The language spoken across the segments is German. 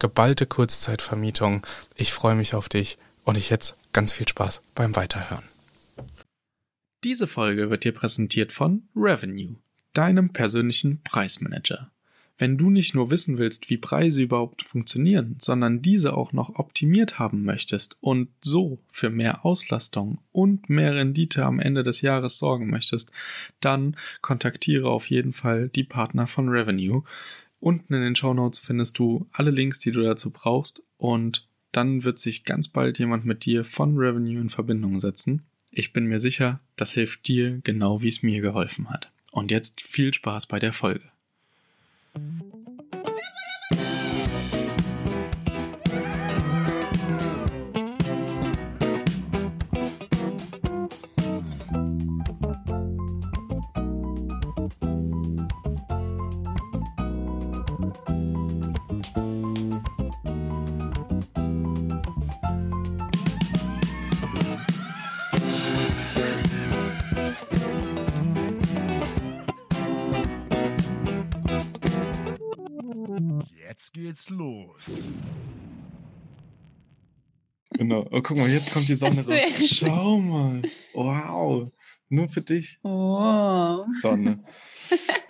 geballte Kurzzeitvermietung. Ich freue mich auf dich und ich jetzt ganz viel Spaß beim Weiterhören. Diese Folge wird dir präsentiert von Revenue, deinem persönlichen Preismanager. Wenn du nicht nur wissen willst, wie Preise überhaupt funktionieren, sondern diese auch noch optimiert haben möchtest und so für mehr Auslastung und mehr Rendite am Ende des Jahres sorgen möchtest, dann kontaktiere auf jeden Fall die Partner von Revenue. Unten in den Show Notes findest du alle Links, die du dazu brauchst und dann wird sich ganz bald jemand mit dir von Revenue in Verbindung setzen. Ich bin mir sicher, das hilft dir genau wie es mir geholfen hat. Und jetzt viel Spaß bei der Folge. Oh, guck mal, jetzt kommt die Sonne raus. Schau mal. Wow. Nur für dich. Oh. Sonne.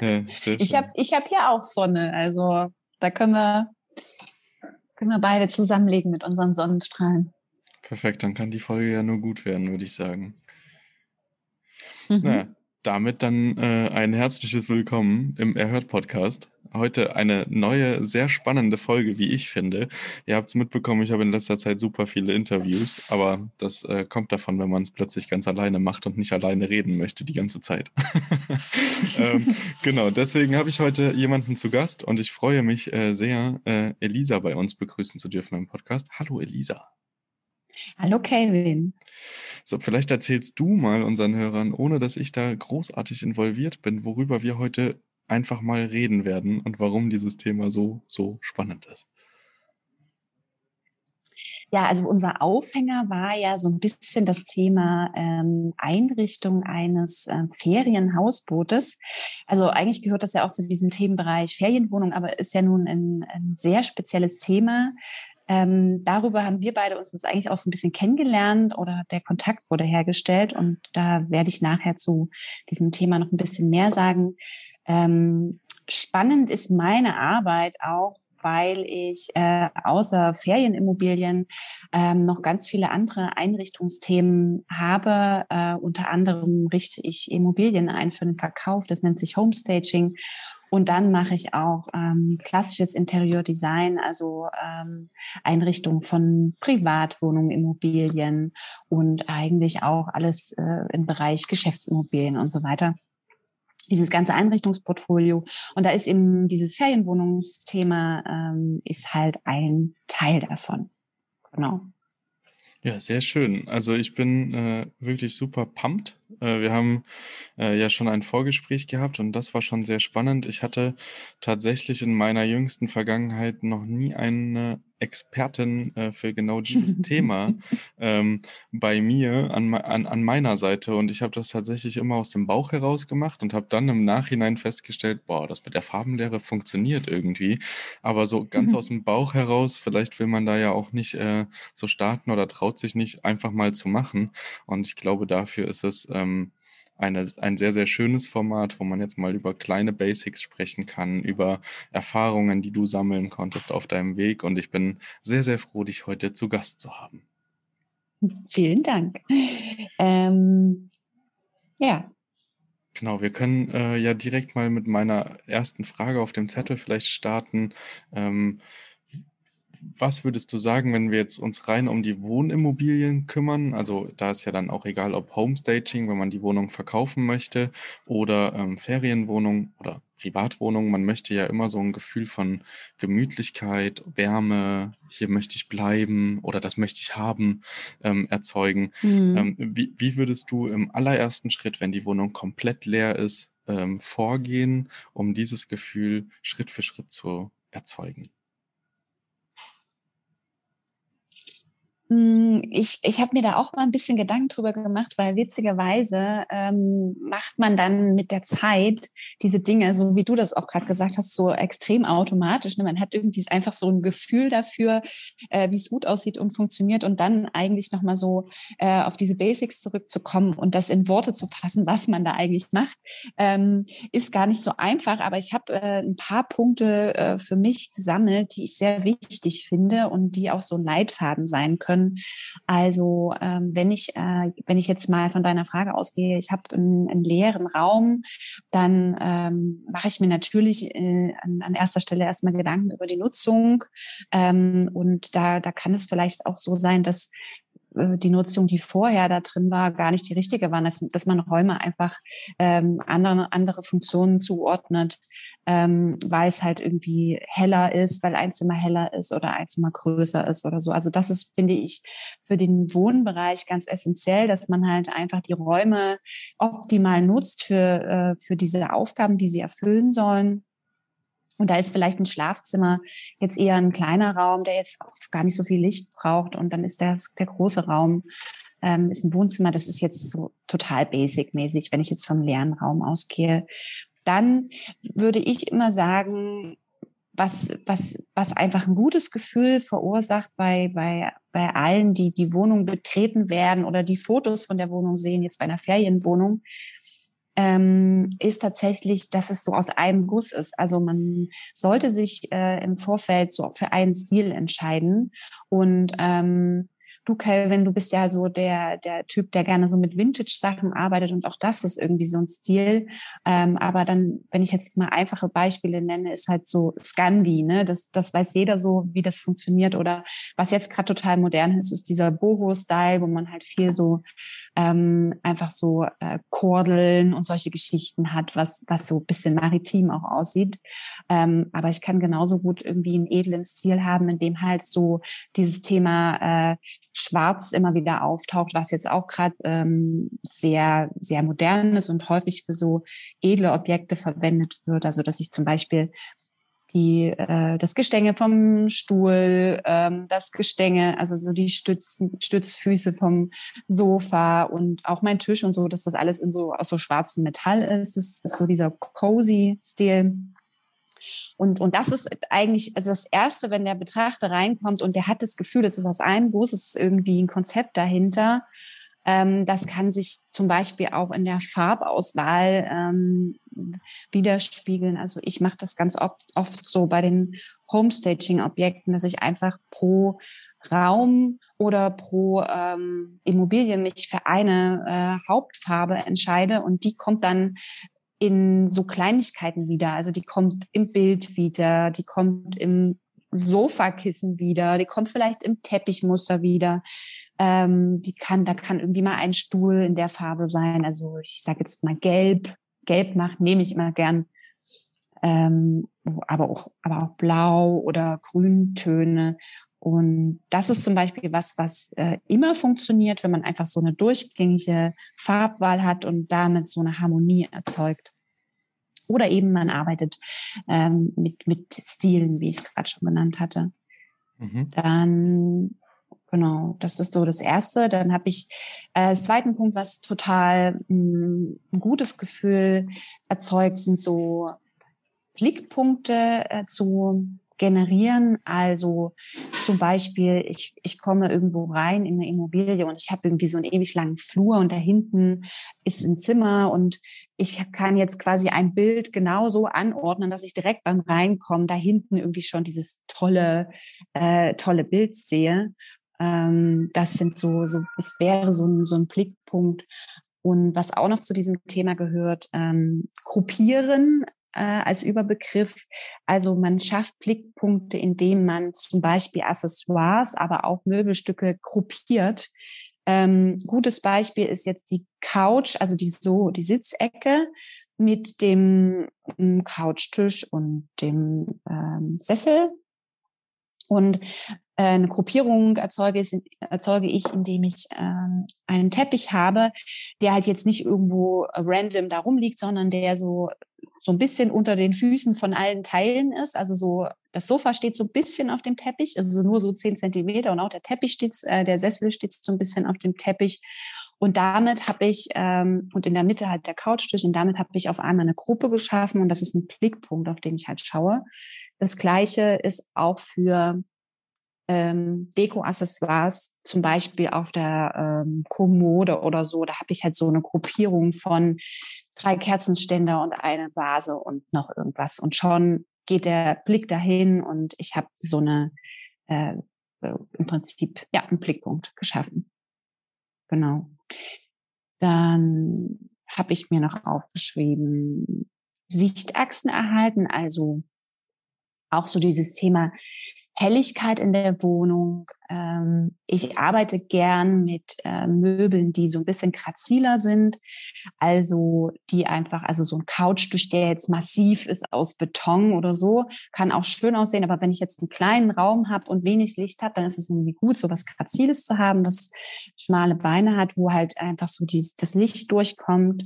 Ja, ich habe ich hab hier auch Sonne. Also da können wir, können wir beide zusammenlegen mit unseren Sonnenstrahlen. Perfekt, dann kann die Folge ja nur gut werden, würde ich sagen. Mhm. Na, damit dann äh, ein herzliches Willkommen im Erhört-Podcast. Heute eine neue, sehr spannende Folge, wie ich finde. Ihr habt es mitbekommen, ich habe in letzter Zeit super viele Interviews, aber das äh, kommt davon, wenn man es plötzlich ganz alleine macht und nicht alleine reden möchte die ganze Zeit. ähm, genau, deswegen habe ich heute jemanden zu Gast und ich freue mich äh, sehr, äh, Elisa bei uns begrüßen zu dürfen im Podcast. Hallo Elisa. Hallo Kevin. So, vielleicht erzählst du mal unseren Hörern, ohne dass ich da großartig involviert bin, worüber wir heute einfach mal reden werden und warum dieses Thema so, so spannend ist. Ja, also unser Aufhänger war ja so ein bisschen das Thema ähm, Einrichtung eines äh, Ferienhausbootes. Also eigentlich gehört das ja auch zu diesem Themenbereich Ferienwohnung, aber ist ja nun ein, ein sehr spezielles Thema. Ähm, darüber haben wir beide uns jetzt eigentlich auch so ein bisschen kennengelernt oder der Kontakt wurde hergestellt und da werde ich nachher zu diesem Thema noch ein bisschen mehr sagen. Ähm, spannend ist meine Arbeit auch, weil ich äh, außer Ferienimmobilien ähm, noch ganz viele andere Einrichtungsthemen habe. Äh, unter anderem richte ich Immobilien ein für den Verkauf. Das nennt sich Homestaging. Und dann mache ich auch ähm, klassisches Interieurdesign, also ähm, Einrichtung von Privatwohnungen, Immobilien und eigentlich auch alles äh, im Bereich Geschäftsimmobilien und so weiter. Dieses ganze Einrichtungsportfolio. Und da ist eben dieses Ferienwohnungsthema ähm, ist halt ein Teil davon. Genau. Ja, sehr schön. Also ich bin äh, wirklich super pumped. Äh, wir haben äh, ja schon ein Vorgespräch gehabt und das war schon sehr spannend. Ich hatte tatsächlich in meiner jüngsten Vergangenheit noch nie eine Expertin äh, für genau dieses Thema ähm, bei mir an, an, an meiner Seite. Und ich habe das tatsächlich immer aus dem Bauch heraus gemacht und habe dann im Nachhinein festgestellt, boah, das mit der Farbenlehre funktioniert irgendwie. Aber so ganz mhm. aus dem Bauch heraus, vielleicht will man da ja auch nicht äh, so starten oder traut sich nicht einfach mal zu machen. Und ich glaube, dafür ist es ähm, eine, ein sehr, sehr schönes Format, wo man jetzt mal über kleine Basics sprechen kann, über Erfahrungen, die du sammeln konntest auf deinem Weg. Und ich bin sehr, sehr froh, dich heute zu Gast zu haben. Vielen Dank. Ähm, ja. Genau, wir können äh, ja direkt mal mit meiner ersten Frage auf dem Zettel vielleicht starten. Ähm, was würdest du sagen, wenn wir jetzt uns rein um die Wohnimmobilien kümmern? Also da ist ja dann auch egal, ob Homestaging, wenn man die Wohnung verkaufen möchte, oder ähm, Ferienwohnung oder Privatwohnung. Man möchte ja immer so ein Gefühl von Gemütlichkeit, Wärme, hier möchte ich bleiben oder das möchte ich haben, ähm, erzeugen. Mhm. Ähm, wie, wie würdest du im allerersten Schritt, wenn die Wohnung komplett leer ist, ähm, vorgehen, um dieses Gefühl Schritt für Schritt zu erzeugen? Ich, ich habe mir da auch mal ein bisschen Gedanken drüber gemacht, weil witzigerweise ähm, macht man dann mit der Zeit diese Dinge, so wie du das auch gerade gesagt hast, so extrem automatisch. Ne? Man hat irgendwie einfach so ein Gefühl dafür, äh, wie es gut aussieht und funktioniert und dann eigentlich nochmal so äh, auf diese Basics zurückzukommen und das in Worte zu fassen, was man da eigentlich macht, ähm, ist gar nicht so einfach. Aber ich habe äh, ein paar Punkte äh, für mich gesammelt, die ich sehr wichtig finde und die auch so ein Leitfaden sein können können. Also ähm, wenn ich äh, wenn ich jetzt mal von deiner Frage ausgehe, ich habe einen, einen, leeren Raum, dann ähm, mache ich mir natürlich äh, an, an, erster Stelle erstmal Gedanken über die Nutzung ähm, und da da kann es vielleicht auch so sein, dass die Nutzung, die vorher da drin war, gar nicht die richtige war, dass, dass man Räume einfach ähm, andere, andere Funktionen zuordnet, ähm, weil es halt irgendwie heller ist, weil ein Zimmer heller ist oder ein Zimmer größer ist oder so. Also das ist, finde ich, für den Wohnbereich ganz essentiell, dass man halt einfach die Räume optimal nutzt für, äh, für diese Aufgaben, die sie erfüllen sollen. Und da ist vielleicht ein Schlafzimmer jetzt eher ein kleiner Raum, der jetzt auch gar nicht so viel Licht braucht. Und dann ist das der große Raum, ähm, ist ein Wohnzimmer. Das ist jetzt so total basic-mäßig, wenn ich jetzt vom leeren Raum ausgehe. Dann würde ich immer sagen, was, was, was einfach ein gutes Gefühl verursacht bei, bei, bei allen, die die Wohnung betreten werden oder die Fotos von der Wohnung sehen, jetzt bei einer Ferienwohnung, ähm, ist tatsächlich, dass es so aus einem Guss ist. Also man sollte sich äh, im Vorfeld so für einen Stil entscheiden. Und ähm, du, Calvin, du bist ja so der, der Typ, der gerne so mit Vintage-Sachen arbeitet und auch das ist irgendwie so ein Stil. Ähm, aber dann, wenn ich jetzt mal einfache Beispiele nenne, ist halt so Scandi, ne? Das, das weiß jeder so, wie das funktioniert. Oder was jetzt gerade total modern ist, ist dieser Boho-Style, wo man halt viel so ähm, einfach so äh, Kordeln und solche Geschichten hat, was, was so bisschen maritim auch aussieht. Ähm, aber ich kann genauso gut irgendwie einen edlen Stil haben, in dem halt so dieses Thema äh, Schwarz immer wieder auftaucht, was jetzt auch gerade ähm, sehr, sehr modern ist und häufig für so edle Objekte verwendet wird. Also dass ich zum Beispiel die, äh, das Gestänge vom Stuhl, ähm, das Gestänge, also so die Stützen, Stützfüße vom Sofa und auch mein Tisch und so, dass das alles in so aus so schwarzem Metall ist. Das ist so dieser cozy Stil. Und, und das ist eigentlich also das Erste, wenn der Betrachter reinkommt und der hat das Gefühl, es ist aus einem Guss, es ist irgendwie ein Konzept dahinter. Ähm, das kann sich zum Beispiel auch in der Farbauswahl ähm, widerspiegeln. Also ich mache das ganz oft, so bei den Homestaging-Objekten, dass ich einfach pro Raum oder pro ähm, Immobilie mich für eine äh, Hauptfarbe entscheide und die kommt dann in so Kleinigkeiten wieder. Also die kommt im Bild wieder, die kommt im Sofakissen wieder, die kommt vielleicht im Teppichmuster wieder. Ähm, die kann, da kann irgendwie mal ein Stuhl in der Farbe sein. Also ich sage jetzt mal gelb. Gelb macht, nehme ich immer gern. Ähm, aber auch, aber auch blau oder Grüntöne. Und das ist zum Beispiel was, was äh, immer funktioniert, wenn man einfach so eine durchgängige Farbwahl hat und damit so eine Harmonie erzeugt. Oder eben man arbeitet ähm, mit, mit Stilen, wie ich es gerade schon genannt hatte. Mhm. Dann Genau, das ist so das Erste. Dann habe ich äh, zweiten Punkt, was total mh, hm, ein gutes Gefühl erzeugt, sind so Blickpunkte äh, zu generieren. Also zum Beispiel, ich, ich komme irgendwo rein in eine Immobilie und ich habe irgendwie so einen ewig langen Flur und da hinten ist ein Zimmer und ich kann jetzt quasi ein Bild genauso anordnen, dass ich direkt beim Reinkommen da hinten irgendwie schon dieses tolle, äh, tolle Bild sehe. Ähm, das sind so, so, es wäre so ein, so ein Blickpunkt. Und was auch noch zu diesem Thema gehört, ähm, gruppieren äh, als Überbegriff. Also man schafft Blickpunkte, indem man zum Beispiel Accessoires, aber auch Möbelstücke gruppiert. Ähm, gutes Beispiel ist jetzt die Couch, also die so die Sitzecke mit dem ähm, Couchtisch und dem ähm, Sessel. Und eine Gruppierung erzeuge ich, erzeuge ich indem ich ähm, einen Teppich habe, der halt jetzt nicht irgendwo random da rumliegt, sondern der so so ein bisschen unter den Füßen von allen Teilen ist. Also so, das Sofa steht so ein bisschen auf dem Teppich, also so nur so zehn Zentimeter und auch der Teppich steht, äh, der Sessel steht so ein bisschen auf dem Teppich. Und damit habe ich, ähm, und in der Mitte halt der Couchtisch, und damit habe ich auf einmal eine Gruppe geschaffen und das ist ein Blickpunkt, auf den ich halt schaue. Das gleiche ist auch für ähm, Deko-Accessoires, zum Beispiel auf der ähm, Kommode oder so. Da habe ich halt so eine Gruppierung von drei Kerzenständer und eine Vase und noch irgendwas. Und schon geht der Blick dahin und ich habe so eine, äh, im Prinzip, ja, einen Blickpunkt geschaffen. Genau. Dann habe ich mir noch aufgeschrieben, Sichtachsen erhalten, also auch so dieses Thema Helligkeit in der Wohnung. Ähm, ich arbeite gern mit äh, Möbeln, die so ein bisschen graziler sind. Also die einfach, also so ein Couch, durch der jetzt massiv ist aus Beton oder so, kann auch schön aussehen. Aber wenn ich jetzt einen kleinen Raum habe und wenig Licht habe, dann ist es irgendwie gut, so was Graziles zu haben, das schmale Beine hat, wo halt einfach so die, das Licht durchkommt.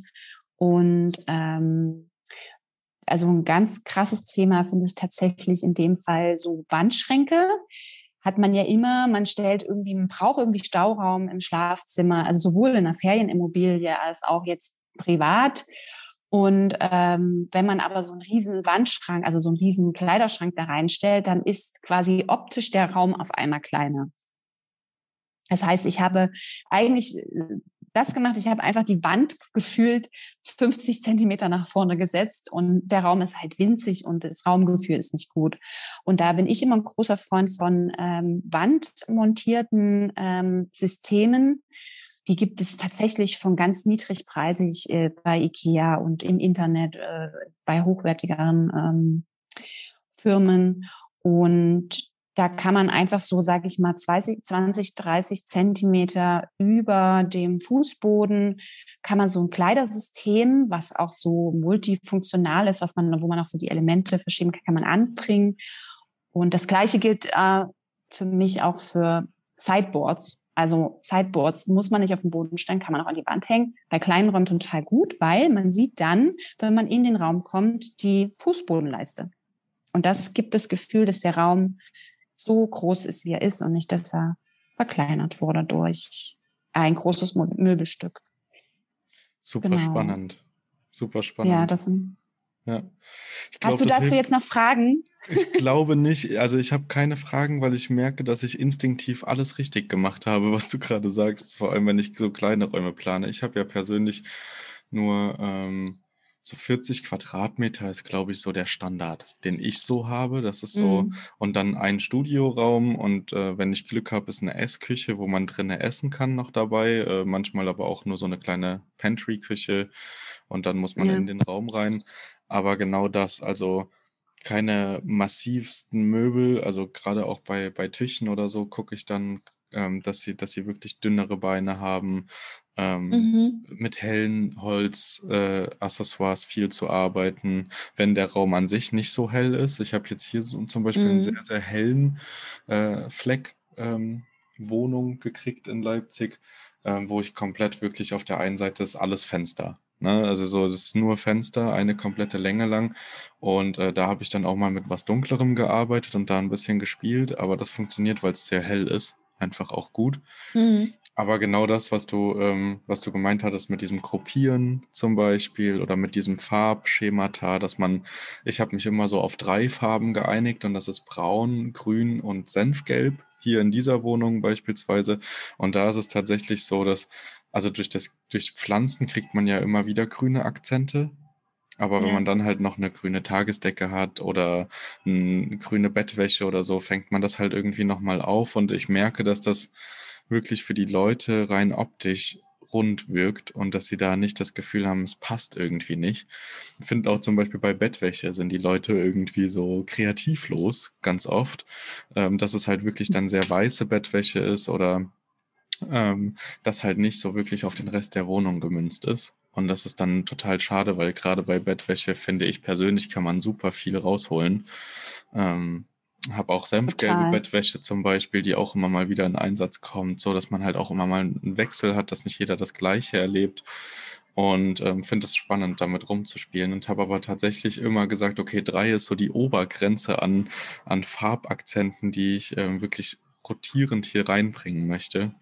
Und ähm, also ein ganz krasses Thema finde ich tatsächlich in dem Fall so Wandschränke. Hat man ja immer, man stellt irgendwie, man braucht irgendwie Stauraum im Schlafzimmer, also sowohl in einer Ferienimmobilie als auch jetzt privat. Und ähm, wenn man aber so einen riesen Wandschrank, also so einen riesen Kleiderschrank da reinstellt, dann ist quasi optisch der Raum auf einmal kleiner. Das heißt, ich habe eigentlich das gemacht. Ich habe einfach die Wand gefühlt 50 Zentimeter nach vorne gesetzt und der Raum ist halt winzig und das Raumgefühl ist nicht gut. Und da bin ich immer ein großer Freund von ähm, wandmontierten ähm, Systemen. Die gibt es tatsächlich von ganz niedrigpreisig äh, bei IKEA und im Internet äh, bei hochwertigeren ähm, Firmen. Und da kann man einfach so, sage ich mal, 20, 20, 30 Zentimeter über dem Fußboden kann man so ein Kleidersystem, was auch so multifunktional ist, was man, wo man auch so die Elemente verschieben kann, kann man anbringen. Und das Gleiche gilt äh, für mich auch für Sideboards. Also Sideboards muss man nicht auf den Boden stellen, kann man auch an die Wand hängen. Bei kleinen Räumen total gut, weil man sieht dann, wenn man in den Raum kommt, die Fußbodenleiste. Und das gibt das Gefühl, dass der Raum so groß ist, wie er ist und nicht, dass er verkleinert wurde durch ein großes Möbelstück. Super genau. spannend. Super spannend. Ja, das sind. Ja. Glaub, Hast du dazu jetzt noch Fragen? Ich glaube nicht. Also ich habe keine Fragen, weil ich merke, dass ich instinktiv alles richtig gemacht habe, was du gerade sagst. Vor allem, wenn ich so kleine Räume plane. Ich habe ja persönlich nur ähm, so 40 Quadratmeter ist, glaube ich, so der Standard, den ich so habe. Das ist so, mhm. und dann ein Studioraum und äh, wenn ich Glück habe, ist eine Essküche, wo man drinnen essen kann noch dabei. Äh, manchmal aber auch nur so eine kleine Pantry-Küche und dann muss man ja. in den Raum rein. Aber genau das, also keine massivsten Möbel, also gerade auch bei, bei Tischen oder so gucke ich dann, ähm, dass sie, dass sie wirklich dünnere Beine haben, ähm, mhm. mit hellen Holzaccessoires äh, viel zu arbeiten, wenn der Raum an sich nicht so hell ist. Ich habe jetzt hier so, zum Beispiel mhm. einen sehr, sehr hellen äh, Fleck ähm, Wohnung gekriegt in Leipzig, ähm, wo ich komplett wirklich auf der einen Seite ist alles Fenster. Ne? Also so, es ist nur Fenster, eine komplette Länge lang. Und äh, da habe ich dann auch mal mit was Dunklerem gearbeitet und da ein bisschen gespielt, aber das funktioniert, weil es sehr hell ist, einfach auch gut. Mhm. Aber genau das, was du, ähm, was du gemeint hattest mit diesem Gruppieren zum Beispiel oder mit diesem Farbschemata, dass man, ich habe mich immer so auf drei Farben geeinigt und das ist Braun, Grün und Senfgelb hier in dieser Wohnung beispielsweise. Und da ist es tatsächlich so, dass, also durch das, durch Pflanzen kriegt man ja immer wieder grüne Akzente. Aber wenn ja. man dann halt noch eine grüne Tagesdecke hat oder eine grüne Bettwäsche oder so, fängt man das halt irgendwie nochmal auf. Und ich merke, dass das wirklich für die Leute rein optisch rund wirkt und dass sie da nicht das Gefühl haben, es passt irgendwie nicht. Ich finde auch zum Beispiel bei Bettwäsche sind die Leute irgendwie so kreativlos, ganz oft, ähm, dass es halt wirklich dann sehr weiße Bettwäsche ist oder ähm, das halt nicht so wirklich auf den Rest der Wohnung gemünzt ist. Und das ist dann total schade, weil gerade bei Bettwäsche finde ich persönlich kann man super viel rausholen. Ähm, habe auch senfgelbe Total. Bettwäsche zum Beispiel, die auch immer mal wieder in Einsatz kommt, so dass man halt auch immer mal einen Wechsel hat, dass nicht jeder das Gleiche erlebt. Und ähm, finde es spannend, damit rumzuspielen und habe aber tatsächlich immer gesagt, okay, drei ist so die Obergrenze an, an Farbakzenten, die ich ähm, wirklich rotierend hier reinbringen möchte.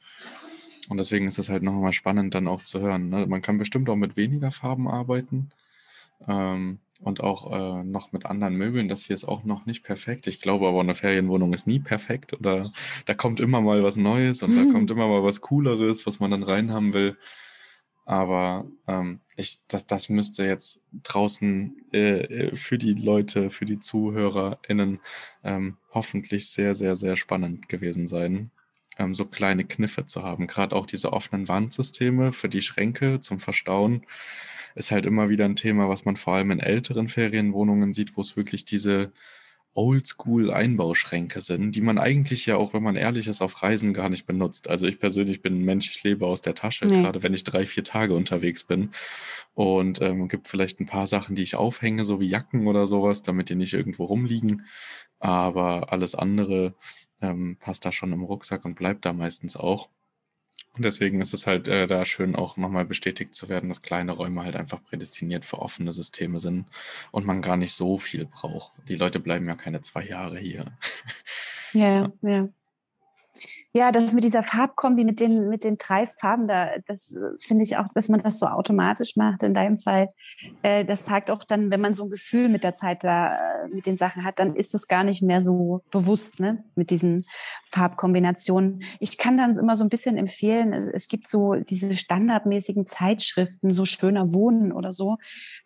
Und deswegen ist es halt nochmal spannend, dann auch zu hören. Ne? Man kann bestimmt auch mit weniger Farben arbeiten. Ähm, und auch äh, noch mit anderen Möbeln. Das hier ist auch noch nicht perfekt. Ich glaube aber, eine Ferienwohnung ist nie perfekt oder da kommt immer mal was Neues und mhm. da kommt immer mal was Cooleres, was man dann reinhaben will. Aber ähm, ich, das, das müsste jetzt draußen äh, äh für die Leute, für die ZuhörerInnen ähm, hoffentlich sehr, sehr, sehr spannend gewesen sein, ähm, so kleine Kniffe zu haben. Gerade auch diese offenen Wandsysteme für die Schränke zum Verstauen ist halt immer wieder ein Thema, was man vor allem in älteren Ferienwohnungen sieht, wo es wirklich diese Oldschool-Einbauschränke sind, die man eigentlich ja auch, wenn man ehrlich ist, auf Reisen gar nicht benutzt. Also ich persönlich bin ein Mensch, ich lebe aus der Tasche, nee. gerade wenn ich drei, vier Tage unterwegs bin. Und ähm, gibt vielleicht ein paar Sachen, die ich aufhänge, so wie Jacken oder sowas, damit die nicht irgendwo rumliegen. Aber alles andere ähm, passt da schon im Rucksack und bleibt da meistens auch. Und deswegen ist es halt äh, da schön auch nochmal bestätigt zu werden, dass kleine Räume halt einfach prädestiniert für offene Systeme sind und man gar nicht so viel braucht. Die Leute bleiben ja keine zwei Jahre hier. Ja, ja. ja. Ja, das mit dieser Farbkombi, mit den, mit den drei Farben, da, das äh, finde ich auch, dass man das so automatisch macht. In deinem Fall, äh, das zeigt auch dann, wenn man so ein Gefühl mit der Zeit da äh, mit den Sachen hat, dann ist das gar nicht mehr so bewusst, ne, mit diesen Farbkombinationen. Ich kann dann immer so ein bisschen empfehlen, es gibt so diese standardmäßigen Zeitschriften, so schöner Wohnen oder so.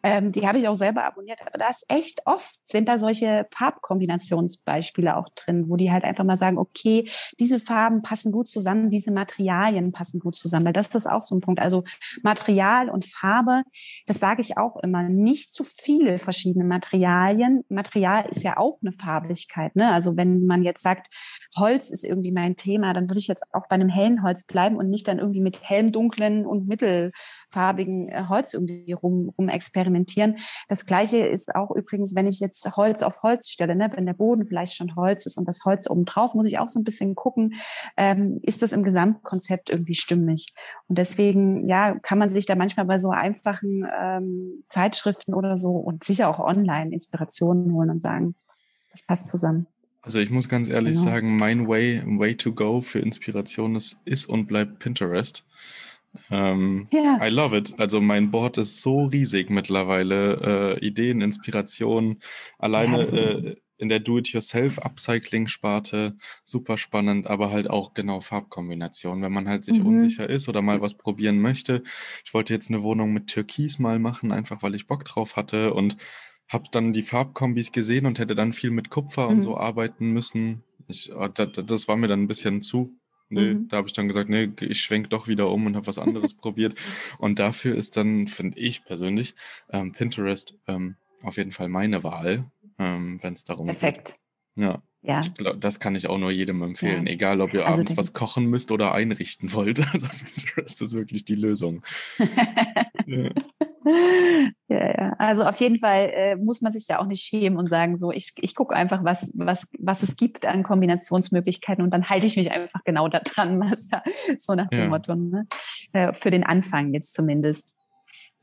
Ähm, die habe ich auch selber abonniert. Aber da ist echt oft sind da solche Farbkombinationsbeispiele auch drin, wo die halt einfach mal sagen, okay, diese Farben passen gut zusammen, diese Materialien passen gut zusammen, weil das ist auch so ein Punkt. Also Material und Farbe, das sage ich auch immer, nicht zu viele verschiedene Materialien. Material ist ja auch eine Farbigkeit. Ne? Also wenn man jetzt sagt, Holz ist irgendwie mein Thema, dann würde ich jetzt auch bei einem hellen Holz bleiben und nicht dann irgendwie mit hellem, dunklen und mittelfarbigen äh, Holz irgendwie rum, rum experimentieren. Das gleiche ist auch übrigens, wenn ich jetzt Holz auf Holz stelle, ne? wenn der Boden vielleicht schon Holz ist und das Holz oben drauf, muss ich auch so ein bisschen gucken, ähm, ist das im Gesamtkonzept irgendwie stimmig. Und deswegen, ja, kann man sich da manchmal bei so einfachen ähm, Zeitschriften oder so und sicher auch online Inspirationen holen und sagen, das passt zusammen. Also ich muss ganz ehrlich genau. sagen, mein Way, Way to go für Inspiration ist, ist und bleibt Pinterest. Ähm, yeah. I love it. Also mein Board ist so riesig mittlerweile. Äh, Ideen, Inspiration, alleine ja, äh, in der Do-it-yourself-Upcycling-Sparte super spannend, aber halt auch genau Farbkombinationen, wenn man halt sich mhm. unsicher ist oder mal was probieren möchte. Ich wollte jetzt eine Wohnung mit Türkis mal machen, einfach weil ich Bock drauf hatte und habe dann die Farbkombis gesehen und hätte dann viel mit Kupfer mhm. und so arbeiten müssen. Ich, ah, das, das war mir dann ein bisschen zu. Nee, mhm. da habe ich dann gesagt, nee, ich schwenk doch wieder um und habe was anderes probiert. Und dafür ist dann, finde ich persönlich, ähm, Pinterest ähm, auf jeden Fall meine Wahl, ähm, wenn es darum Perfekt. geht. Ja. Ja. Glaub, das kann ich auch nur jedem empfehlen, ja. egal ob ihr also abends was kochen müsst oder einrichten wollt. Also Pinterest ist wirklich die Lösung. ja. Ja, ja. Also auf jeden Fall äh, muss man sich da auch nicht schämen und sagen, so, ich, ich gucke einfach, was, was, was es gibt an Kombinationsmöglichkeiten und dann halte ich mich einfach genau da dran, was da, so nach dem ja. Motto, ne? Äh, für den Anfang jetzt zumindest.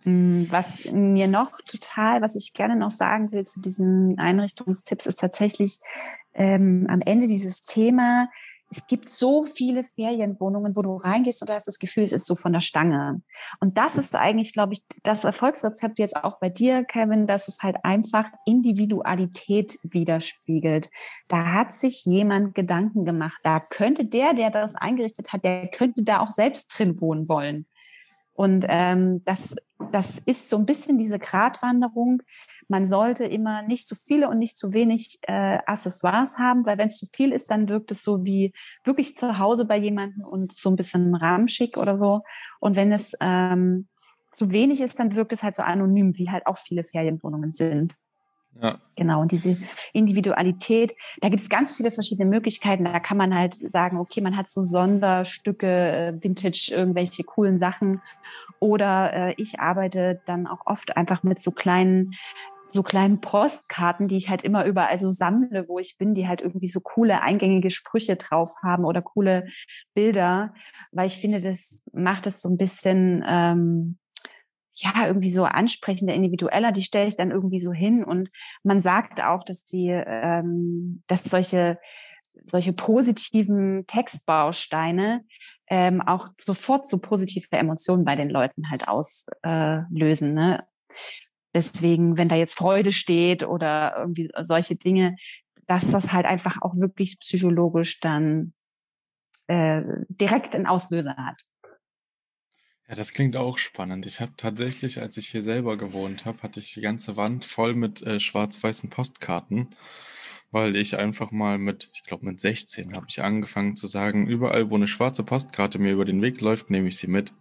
Hm, was mir noch total, was ich gerne noch sagen will zu diesen Einrichtungstipps, ist tatsächlich ähm, am Ende dieses Thema, es gibt so viele Ferienwohnungen, wo du reingehst und du hast das Gefühl, es ist so von der Stange. Und das ist eigentlich, glaube ich, das Erfolgsrezept jetzt auch bei dir, Kevin, dass es halt einfach Individualität widerspiegelt. Da hat sich jemand Gedanken gemacht. Da könnte der, der das eingerichtet hat, der könnte da auch selbst drin wohnen wollen. Und ähm, das, das ist so ein bisschen diese Gratwanderung. Man sollte immer nicht zu viele und nicht zu wenig äh, Accessoires haben, weil wenn es zu viel ist, dann wirkt es so wie wirklich zu Hause bei jemandem und so ein bisschen rahmschick oder so. Und wenn es ähm, zu wenig ist, dann wirkt es halt so anonym, wie halt auch viele Ferienwohnungen sind. Ja. Genau, und diese Individualität, da gibt es ganz viele verschiedene Möglichkeiten. Da kann man halt sagen, okay, man hat so Sonderstücke, äh, Vintage, irgendwelche coolen Sachen. Oder äh, ich arbeite dann auch oft einfach mit so kleinen so kleinen Postkarten, die ich halt immer überall so sammle, wo ich bin, die halt irgendwie so coole eingängige Sprüche drauf haben oder coole Bilder, weil ich finde, das macht es so ein bisschen ähm, ja, irgendwie so ansprechender, individueller, die stelle ich dann irgendwie so hin. Und man sagt auch, dass die, ähm, dass solche, solche positiven Textbausteine ähm, auch sofort so positive Emotionen bei den Leuten halt auslösen. Äh, ne? Deswegen, wenn da jetzt Freude steht oder irgendwie solche Dinge, dass das halt einfach auch wirklich psychologisch dann äh, direkt einen Auslöser hat. Ja, das klingt auch spannend. Ich habe tatsächlich, als ich hier selber gewohnt habe, hatte ich die ganze Wand voll mit äh, schwarz-weißen Postkarten, weil ich einfach mal mit, ich glaube mit 16 habe ich angefangen zu sagen, überall, wo eine schwarze Postkarte mir über den Weg läuft, nehme ich sie mit.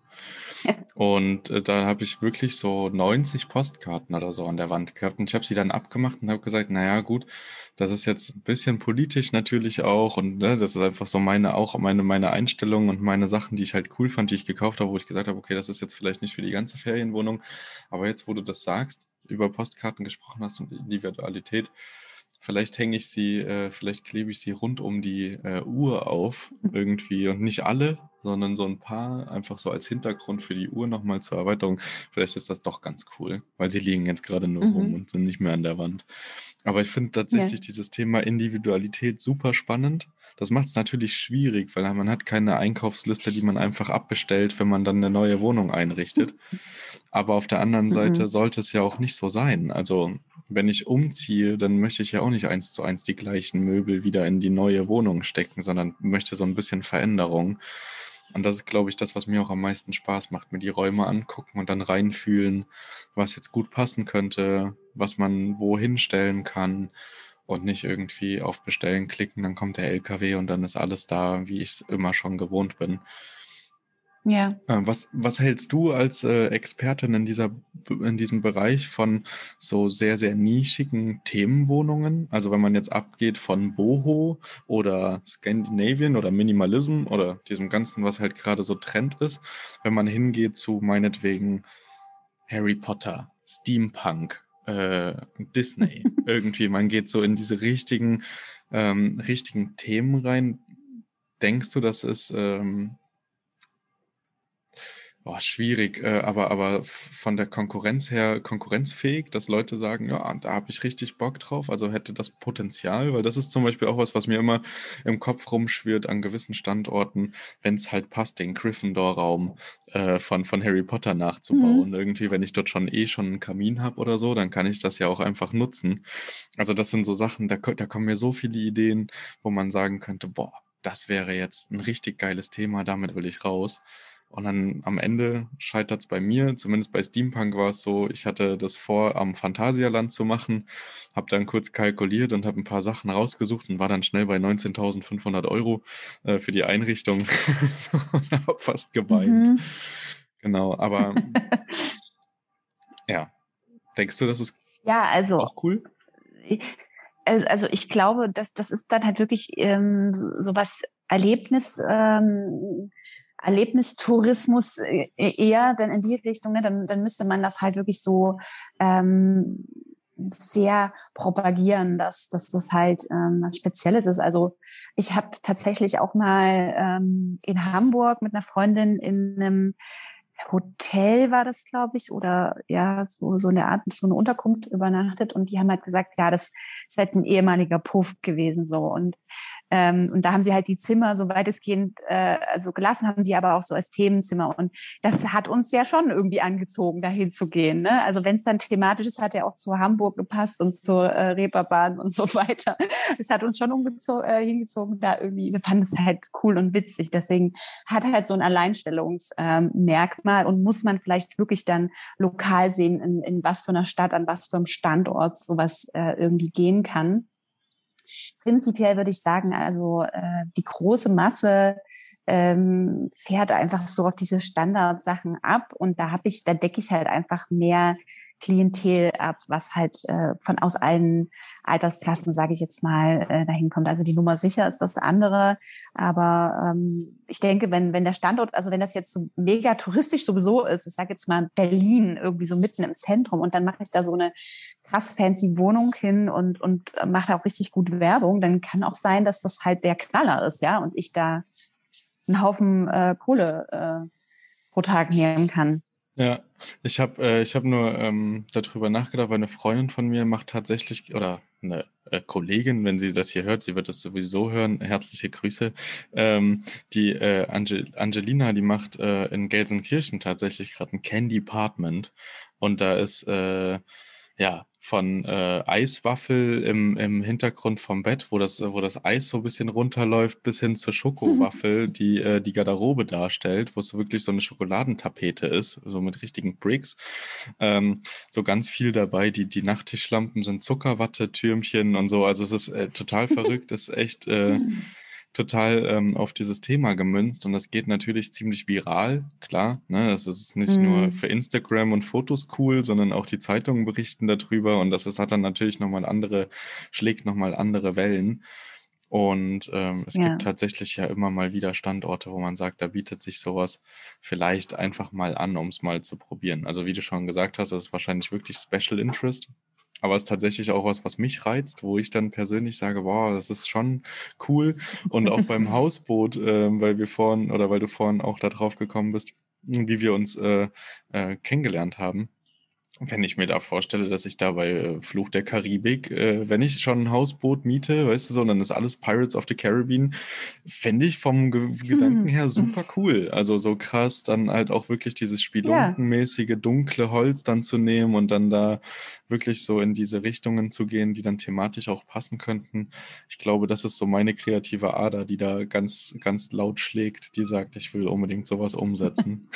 Und äh, da habe ich wirklich so 90 Postkarten oder so an der Wand gehabt. Und ich habe sie dann abgemacht und habe gesagt, naja, gut, das ist jetzt ein bisschen politisch natürlich auch. Und ne, das ist einfach so meine, auch meine, meine Einstellung und meine Sachen, die ich halt cool fand, die ich gekauft habe, wo ich gesagt habe, okay, das ist jetzt vielleicht nicht für die ganze Ferienwohnung. Aber jetzt, wo du das sagst, über Postkarten gesprochen hast und Individualität, Vielleicht hänge ich sie, äh, vielleicht klebe ich sie rund um die äh, Uhr auf irgendwie und nicht alle, sondern so ein paar einfach so als Hintergrund für die Uhr nochmal zur Erweiterung. Vielleicht ist das doch ganz cool, weil sie liegen jetzt gerade nur mhm. rum und sind nicht mehr an der Wand. Aber ich finde tatsächlich ja. dieses Thema Individualität super spannend. Das macht es natürlich schwierig, weil man hat keine Einkaufsliste, die man einfach abbestellt, wenn man dann eine neue Wohnung einrichtet. Aber auf der anderen mhm. Seite sollte es ja auch nicht so sein. Also wenn ich umziehe, dann möchte ich ja auch nicht eins zu eins die gleichen Möbel wieder in die neue Wohnung stecken, sondern möchte so ein bisschen Veränderung. Und das ist, glaube ich, das, was mir auch am meisten Spaß macht, mir die Räume angucken und dann reinfühlen, was jetzt gut passen könnte, was man wohin stellen kann und nicht irgendwie auf Bestellen klicken, dann kommt der LKW und dann ist alles da, wie ich es immer schon gewohnt bin. Ja. Äh, was, was hältst du als äh, Expertin in, dieser, in diesem Bereich von so sehr, sehr nischigen Themenwohnungen? Also wenn man jetzt abgeht von Boho oder Scandinavian oder Minimalism oder diesem Ganzen, was halt gerade so Trend ist, wenn man hingeht zu meinetwegen Harry Potter, Steampunk, äh, Disney, irgendwie, man geht so in diese richtigen, ähm, richtigen Themen rein. Denkst du, das ist ähm, Boah, schwierig, äh, aber, aber von der Konkurrenz her konkurrenzfähig, dass Leute sagen, ja, da habe ich richtig Bock drauf, also hätte das Potenzial, weil das ist zum Beispiel auch was, was mir immer im Kopf rumschwirrt an gewissen Standorten, wenn es halt passt, den Gryffindor-Raum äh, von, von Harry Potter nachzubauen. Mhm. Irgendwie, wenn ich dort schon eh schon einen Kamin habe oder so, dann kann ich das ja auch einfach nutzen. Also das sind so Sachen, da, da kommen mir so viele Ideen, wo man sagen könnte, boah, das wäre jetzt ein richtig geiles Thema, damit will ich raus. Und dann am Ende scheitert es bei mir, zumindest bei Steampunk war es so, ich hatte das vor, am Phantasialand zu machen, habe dann kurz kalkuliert und habe ein paar Sachen rausgesucht und war dann schnell bei 19.500 Euro äh, für die Einrichtung und habe fast geweint. Mhm. Genau, aber ja, denkst du, das ist ja, also, auch cool? Also ich glaube, dass das ist dann halt wirklich ähm, so was Erlebnis. Ähm, Erlebnistourismus äh, eher denn in die Richtung, ne, dann, dann müsste man das halt wirklich so ähm, sehr propagieren, dass, dass das halt ähm, was Spezielles ist. Also ich habe tatsächlich auch mal ähm, in Hamburg mit einer Freundin in einem Hotel war das, glaube ich, oder ja, so, so eine Art, so eine Unterkunft übernachtet und die haben halt gesagt, ja, das ist halt ein ehemaliger Puff gewesen so. Und Ähm, und da haben sie halt die Zimmer so weitestgehend äh, also gelassen, haben die aber auch so als Themenzimmer. Und das hat uns ja schon irgendwie angezogen, dahin zu gehen. Ne? Also wenn es dann thematisch ist, hat ja auch zu Hamburg gepasst und zur äh, Reeperbahn und so weiter. Es hat uns schon äh, hingezogen, da irgendwie, wir fanden es halt cool und witzig. Deswegen hat halt so ein Alleinstellungsmerkmal ähm, und muss man vielleicht wirklich dann lokal sehen, in, in was für einer Stadt, an was für einem Standort sowas äh, irgendwie gehen kann. Prinzipiell würde ich sagen, also äh, die große Masse ähm, fährt einfach so auf diese Standardsachen ab und da habe ich, da decke ich halt einfach mehr Klientel ab, was halt äh, von aus allen Altersklassen, sage ich jetzt mal, äh, dahin kommt. Also die Nummer sicher ist das andere. Aber ähm, ich denke, wenn, wenn der Standort, also wenn das jetzt so mega touristisch sowieso ist, ich sage jetzt mal Berlin, irgendwie so mitten im Zentrum und dann mache ich da so eine krass fancy Wohnung hin und, und mache auch richtig gut Werbung, dann kann auch sein, dass das halt der Knaller ist, ja, und ich da einen Haufen äh, Kohle äh, pro Tag nehmen kann. Ja, ich habe äh, ich hab nur ähm, darüber nachgedacht, weil eine Freundin von mir macht tatsächlich, oder eine äh, Kollegin, wenn sie das hier hört, sie wird das sowieso hören, herzliche Grüße. Ähm, die äh, Angel Angelina, die macht äh, in Gelsenkirchen tatsächlich gerade ein Candy Department und da ist äh, ja, von äh, Eiswaffel im, im Hintergrund vom Bett, wo das, wo das Eis so ein bisschen runterläuft, bis hin zur Schokowaffel, die äh, die Garderobe darstellt, wo es wirklich so eine Schokoladentapete ist, so mit richtigen Bricks. Ähm, so ganz viel dabei. Die, die Nachttischlampen sind Zuckerwatte, Türmchen und so. Also es ist äh, total verrückt. Das ist echt. Äh, hm total ähm, auf dieses Thema gemünzt und das geht natürlich ziemlich viral, klar. Ne? Das ist nicht mm. nur mhm. für Instagram und Fotos cool, sondern auch die Zeitungen berichten darüber und das ist, hat dann natürlich nochmal andere, schlägt nochmal andere Wellen. Und ähm, es ja. gibt tatsächlich ja immer mal wieder Standorte, wo man sagt, da bietet sich sowas vielleicht einfach mal an, um es mal zu probieren. Also wie du schon gesagt hast, das ist wahrscheinlich wirklich Special Interest. Aber es ist tatsächlich auch was, was mich reizt, wo ich dann persönlich sage, wow, das ist schon cool. Und auch beim Hausboot, äh, weil wir vorhin oder weil du vorhin auch da drauf gekommen bist, wie wir uns äh, äh, kennengelernt haben wenn ich mir da vorstelle, dass ich da bei äh, Fluch der Karibik, äh, wenn ich schon ein Hausboot miete, weißt du so, dann ist alles Pirates of the Caribbean, fände ich vom Ge. Gedanken her super cool. Also so krass, dann halt auch wirklich dieses spelunkenmäßige, dunkle Holz dann zu nehmen und dann da wirklich so in diese Richtungen zu gehen, die dann thematisch auch passen könnten. Ich glaube, das ist so meine kreative Ader, die da ganz, ganz laut schlägt, die sagt, ich will unbedingt sowas umsetzen.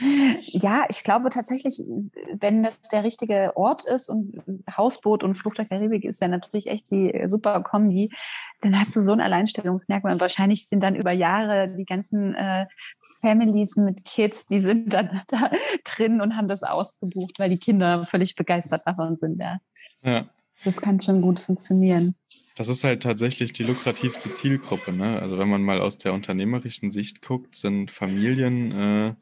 ja, ich glaube tatsächlich, wenn das der richtige Ort ist und Hausboot und Flucht der Karibik ist ja natürlich echt die super Kombi, dann hast du so ein Alleinstellungsmerkmal. Und wahrscheinlich sind dann über Jahre die ganzen äh, Families mit Kids, die sind dann da drin und haben das ausgebucht, weil die Kinder völlig begeistert davon sind. Ja. ja. Das kann schon gut funktionieren. Das ist halt tatsächlich die lukrativste Zielgruppe. Ne? Also wenn man mal aus der unternehmerischen Sicht guckt, sind Familien äh,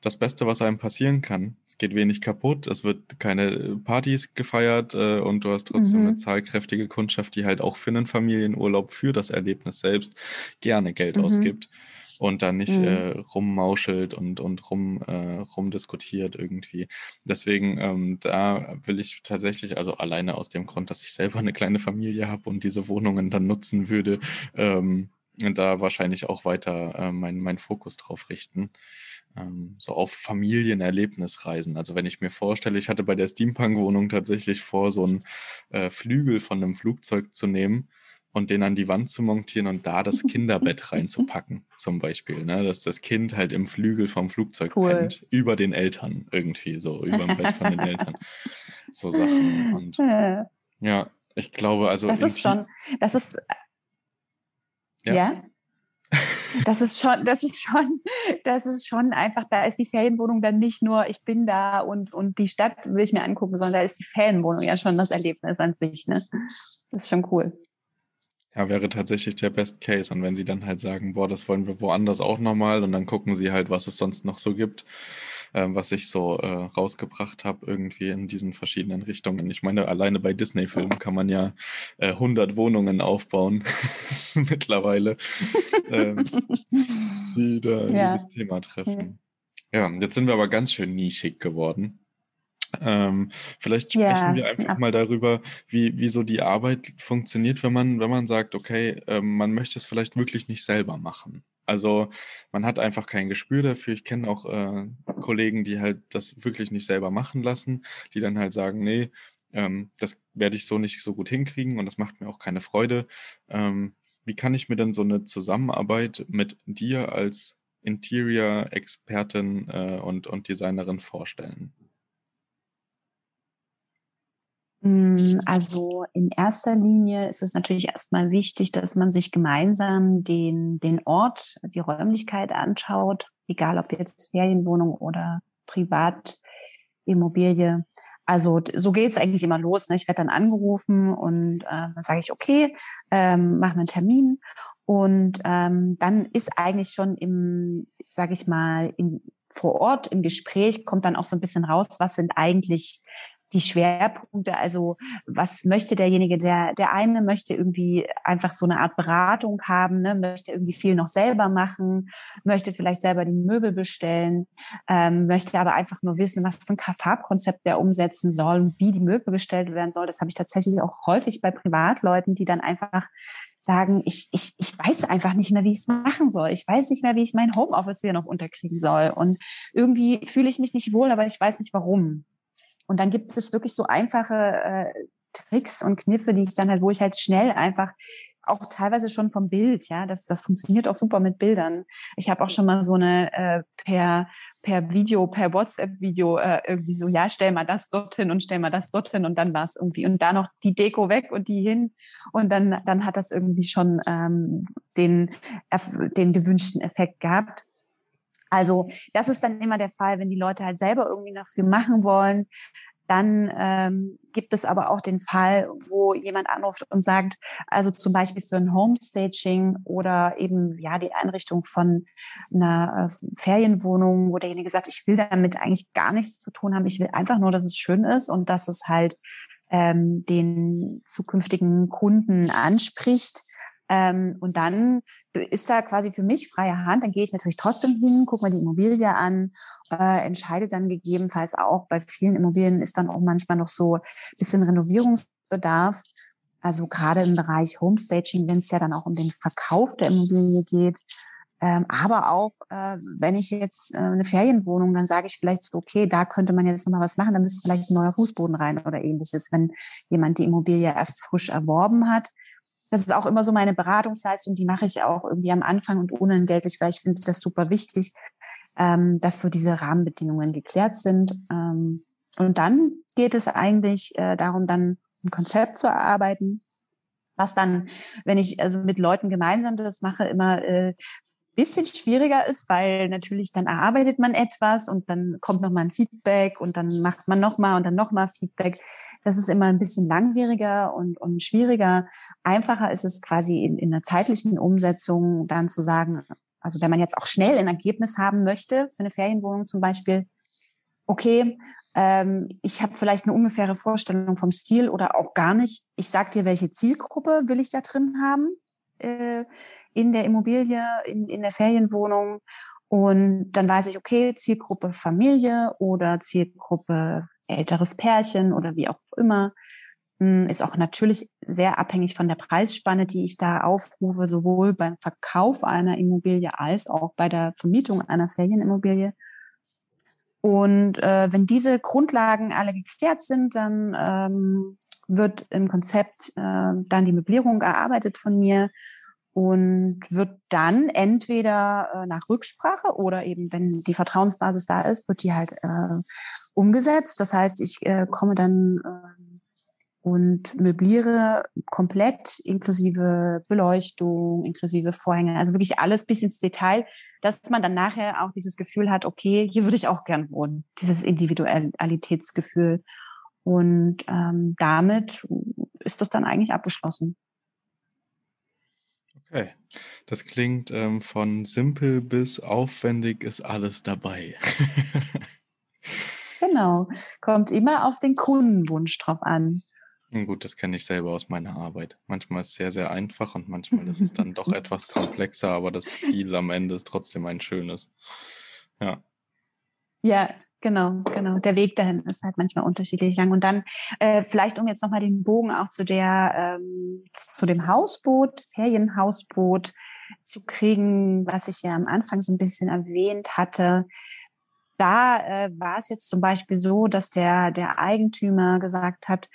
das Beste, was einem passieren kann. Es geht wenig kaputt, es wird keine Partys gefeiert äh, und du hast trotzdem mhm. eine zahlkräftige Kundschaft, die halt auch für einen Familienurlaub, für das Erlebnis selbst gerne Geld mhm. ausgibt und dann nicht mhm. äh, rummauschelt und, und rum, äh, rumdiskutiert irgendwie. Deswegen, ähm, da will ich tatsächlich, also alleine aus dem Grund, dass ich selber eine kleine Familie habe und diese Wohnungen dann nutzen würde, ähm, da wahrscheinlich auch weiter äh, mein, mein Fokus drauf richten ähm, so auf Familienerlebnisreisen. Also wenn ich mir vorstelle, ich hatte bei der Steampunk-Wohnung tatsächlich vor, so einen äh, Flügel von einem Flugzeug zu nehmen und den an die Wand zu montieren und da das Kinderbett reinzupacken, zum Beispiel. Ne? Dass das Kind halt im Flügel vom Flugzeug cool. pennt, über den Eltern irgendwie, so über dem Bett von den Eltern. So Sachen. Und ja, ich glaube, also. Das ist schon, das ist. ja? ja? Das ist schon, das ist schon, das ist schon einfach, da ist die Ferienwohnung dann nicht nur, ich bin da und, und die Stadt will ich mir angucken, sondern da ist die Ferienwohnung ja schon das Erlebnis an sich, ne? Das ist schon cool. Ja, wäre tatsächlich der Best Case. Und wenn sie dann halt sagen, boah, das wollen wir woanders auch nochmal und dann gucken sie halt, was es sonst noch so gibt, äh, was ich so äh, rausgebracht habe, irgendwie in diesen verschiedenen Richtungen. Ich meine, alleine bei Disney-Filmen kann man ja äh, 100 Wohnungen aufbauen mittlerweile, ähm, die da ja. jedes Thema treffen. Ja, jetzt sind wir aber ganz schön nischig geworden. Ähm, vielleicht Ja, sprechen wir ist 'n einfach ab mal darüber, wie wie so die Arbeit funktioniert, wenn man wenn man sagt, okay, ähm, man möchte es vielleicht wirklich nicht selber machen. Also, man hat einfach kein Gespür dafür. Ich kenne auch, äh, Kollegen, die halt das wirklich nicht selber machen lassen, die dann halt sagen: „Ne, ähm, das werde ich so nicht so gut hinkriegen und das macht mir auch keine Freude.“ Ähm, wie kann ich mir denn so 'ne Zusammenarbeit mit dir als Interior-Expertin, äh, und und Designerin vorstellen? Hm, also, in erster Linie ist es natürlich erst mal wichtig, dass man sich gemeinsam den den Ort, die Räumlichkeit anschaut, egal ob jetzt Ferienwohnung oder Privatimmobilie. Also, so geht's eigentlich immer los, ne? Ich werde dann angerufen und, äh, dann sage ich: „Okay, ähm, machen wir 'n Termin.“ Und, ähm, dann ist eigentlich schon im, sage ich mal, im vor Ort im Gespräch kommt dann auch so 'n bisschen raus, was sind eigentlich die Schwerpunkte? Also, was möchte derjenige? Der der eine möchte irgendwie einfach so 'ne Art Beratung haben, ne, möchte irgendwie viel noch selber machen, möchte vielleicht selber die Möbel bestellen, ähm, möchte aber einfach nur wissen, was für 'n Ka Farbkonzept der umsetzen soll und wie die Möbel bestellt werden soll. Das habe ich tatsächlich auch häufig bei Privatleuten, die dann einfach sagen: „Ich ich ich weiß einfach nicht mehr, wie ich's machen soll. Ich weiß nicht mehr, wie ich mein Homeoffice hier noch unterkriegen soll. Und irgendwie fühle ich mich nicht wohl, aber ich weiß nicht warum.“ Und dann gibt es wirklich so einfache, äh, Tricks und Kniffe, die ich dann halt wo ich halt schnell einfach auch teilweise schon vom Bild, ja, das das funktioniert auch super mit Bildern. Ich habe auch schon mal so 'ne, äh, per per Video per WhatsApp-Video, äh, irgendwie so: „Ja, stell mal das dorthin und stell mal das dorthin.“ Und dann war's irgendwie und da noch die Deko weg und die hin. Und dann dann hat das irgendwie schon, ähm, den den gewünschten Effekt gehabt. Also, das ist dann immer der Fall, wenn die Leute halt selber irgendwie noch viel machen wollen. Dann, ähm, gibt es aber auch den Fall, wo jemand anruft und sagt also, zum Beispiel für 'n Homestaging oder eben, ja, die Einrichtung von 'ner, äh, Ferienwohnung, wo derjenige sagt: „Ich will damit eigentlich gar nichts zu tun haben. Ich will einfach nur, dass es schön ist und dass es halt, ähm, den zukünftigen Kunden anspricht.“ Ähm, und dann ist da quasi für mich freie Hand. Dann gehe ich natürlich trotzdem hin, gucke mir die Immobilie an, äh, entscheide dann gegebenenfalls auch bei vielen Immobilien ist dann auch manchmal noch so bisschen Renovierungsbedarf. Also, grade im Bereich Homestaging, wenn's ja dann auch um den Verkauf der Immobilie geht. Ähm, aber auch, äh, wenn ich jetzt, äh, 'ne Ferienwohnung dann sage ich vielleicht so: „Okay, da könnte man jetzt noch mal was machen. Da müsste vielleicht 'n neuer Fußboden rein“ oder Ähnliches, wenn jemand die Immobilie erst frisch erworben hat. Das ist auch immer so meine Beratungsleistung, die mache ich auch irgendwie am Anfang und unentgeltlich, weil ich finde das super wichtig, ähm, dass so diese Rahmenbedingungen geklärt sind. Ähm, und dann geht es eigentlich, äh, darum, dann 'n Konzept zu erarbeiten, was dann, wenn ich also mit Leuten gemeinsam das mache, immer, äh, bisschen schwieriger ist, weil natürlich dann erarbeitet man etwas und dann kommt noch mal 'n Feedback und dann macht man noch mal und dann noch mal Feedback. Das ist immer 'n bisschen langwieriger und und schwieriger. Einfacher ist es quasi in in 'ner zeitlichen Umsetzung dann zu sagen also, wenn man jetzt auch schnell 'n Ergebnis haben möchte für 'ne Ferienwohnung zum Beispiel: „Okay, ähm, ich habe vielleicht 'ne ungefähre Vorstellung vom Stil oder auch gar nicht. Ich sage dir, welche Zielgruppe will ich da drin haben, äh, in der Immobilie, in in der Ferienwohnung.“ Und dann weiß ich, okay, Zielgruppe Familie oder Zielgruppe älteres Pärchen oder wie auch immer. Hm, ist auch natürlich sehr abhängig von der Preisspanne, die ich da aufrufe, sowohl beim Verkauf einer Immobilie als auch bei der Vermietung einer Ferienimmobilie. Und, äh, wenn diese Grundlagen alle geklärt sind, dann, ähm, wird im Konzept, äh, dann die Möblierung erarbeitet von mir und wird dann entweder, äh, nach Rücksprache oder eben, wenn die Vertrauensbasis da ist, wird die halt, äh, umgesetzt. Das heißt, ich, äh, komme dann, ähm, und möbliere komplett inklusive Beleuchtung, inklusive Vorhänge, also wirklich alles bis ins Detail, dass man dann nachher auch dieses Gefühl hat: „Okay, hier würde ich auch gern wohnen“, dieses Individuell-Alitätsgefühl. Und, ähm, damit ist das dann eigentlich abgeschlossen. Okay, das klingt, ähm, von simpel bis aufwendig ist alles dabei. Genau, kommt immer auf den Kundenwunsch drauf an. Gut, das kenne ich selber aus meiner Arbeit. Manchmal ist es sehr, sehr einfach und manchmal ist es dann doch etwas komplexer, aber das Ziel am Ende ist trotzdem ein schönes. Ja. Ja, Genau, genau. Der Weg dahin ist halt manchmal unterschiedlich lang. Und dann äh, vielleicht, um jetzt nochmal den Bogen auch zu der, ähm, zu dem Hausboot, Ferienhausboot zu kriegen, was ich ja am Anfang so ein bisschen erwähnt hatte. Da äh, war es jetzt zum Beispiel so, dass der, der Eigentümer gesagt hat,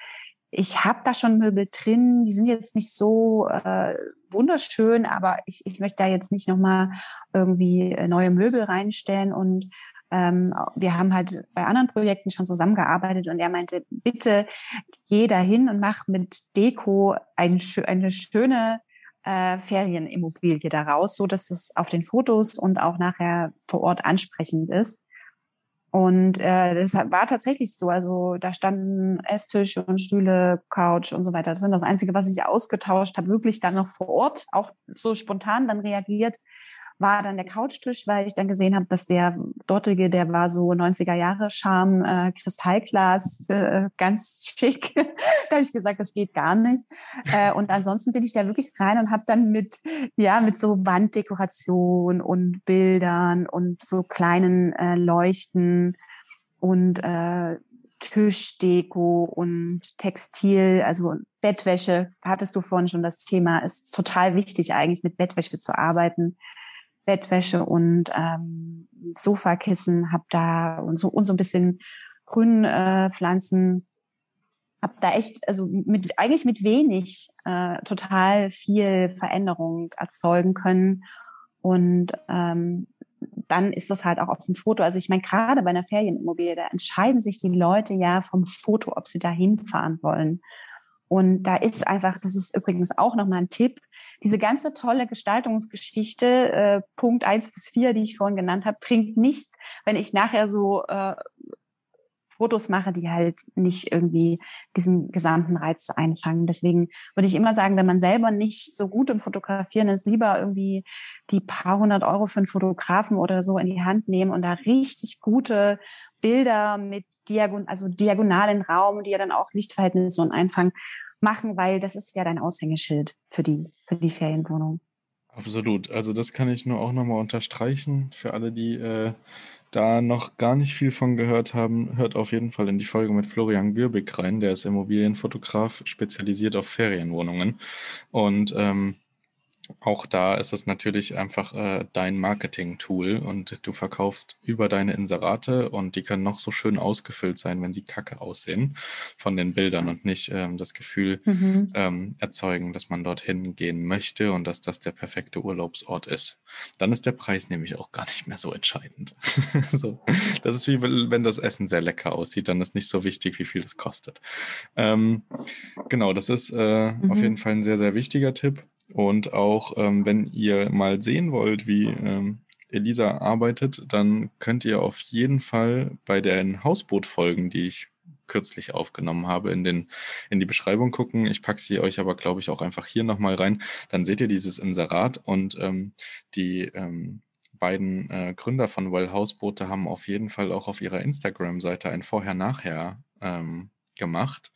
ich habe da schon Möbel drin, die sind jetzt nicht so äh, wunderschön, aber ich, ich möchte da jetzt nicht nochmal irgendwie äh, neue Möbel reinstellen und ähm, wir haben halt bei anderen Projekten schon zusammengearbeitet und er meinte, bitte geh da hin und mach mit Deko ein, eine schöne äh, Ferienimmobilie daraus, so dass es auf den Fotos und auch nachher vor Ort ansprechend ist. Und äh, das war tatsächlich so. Also da standen Esstisch und Stühle, Couch und so weiter. Das ist das Einzige, was ich ausgetauscht habe, wirklich dann noch vor Ort, auch so spontan dann reagiert, war dann der Couchtisch, weil ich dann gesehen habe, dass der dortige, der war so 90er Jahre Charme, äh, Kristallglas, äh, ganz schick. da habe ich gesagt, das geht gar nicht. Äh, und ansonsten bin ich da wirklich rein und habe dann mit, ja, mit so Wanddekoration und Bildern und so kleinen äh, Leuchten und äh, Tischdeko und Textil, also Bettwäsche, hattest du vorhin schon das Thema, ist total wichtig eigentlich mit Bettwäsche zu arbeiten. Bettwäsche und ähm, Sofakissen, habe da und so und so ein bisschen Grünpflanzen, äh, habe da echt also mit eigentlich mit wenig äh, total viel Veränderung erzeugen können und ähm, dann ist das halt auch auf dem Foto. Also ich meine, gerade bei einer Ferienimmobilie, da entscheiden sich die Leute ja vom Foto, ob sie da hinfahren wollen. Und da ist einfach, das ist übrigens auch nochmal ein Tipp, diese ganze tolle Gestaltungsgeschichte, äh, Punkt eins bis vier, die ich vorhin genannt habe, bringt nichts, wenn ich nachher so äh, Fotos mache, die halt nicht irgendwie diesen gesamten Reiz einfangen. Deswegen würde ich immer sagen, wenn man selber nicht so gut im Fotografieren ist, lieber irgendwie die paar hundert Euro für einen Fotografen oder so in die Hand nehmen und da richtig gute Bilder mit Diagon also diagonalen Raum, die ja dann auch Lichtverhältnisse und Einfang machen, weil das ist ja dein Aushängeschild für die, für die Ferienwohnung. Absolut. Also das kann ich nur auch nochmal unterstreichen. Für alle, die äh, da noch gar nicht viel von gehört haben, hört auf jeden Fall in die Folge mit Florian Gürbig rein. Der ist Immobilienfotograf, spezialisiert auf Ferienwohnungen. Und ähm, auch da ist es natürlich einfach äh, dein Marketing-Tool und du verkaufst über deine Inserate und die können noch so schön ausgefüllt sein, wenn sie kacke aussehen von den Bildern und nicht ähm, das Gefühl mhm. ähm, erzeugen, dass man dorthin gehen möchte und dass das der perfekte Urlaubsort ist. Dann ist der Preis nämlich auch gar nicht mehr so entscheidend. so. Das ist wie wenn das Essen sehr lecker aussieht, dann ist nicht so wichtig, wie viel das kostet. Ähm, genau, das ist äh, mhm. auf jeden Fall ein sehr, sehr wichtiger Tipp. Und auch ähm, wenn ihr mal sehen wollt, wie ähm, Elisa arbeitet, dann könnt ihr auf jeden Fall bei den Hausbootfolgen, die ich kürzlich aufgenommen habe, in, den, in die Beschreibung gucken. Ich packe sie euch aber, glaube ich, auch einfach hier nochmal rein. Dann seht ihr dieses Inserat und ähm, die ähm, beiden äh, Gründer von Well Hausboote haben auf jeden Fall auch auf ihrer Instagram-Seite ein Vorher-Nachher ähm, gemacht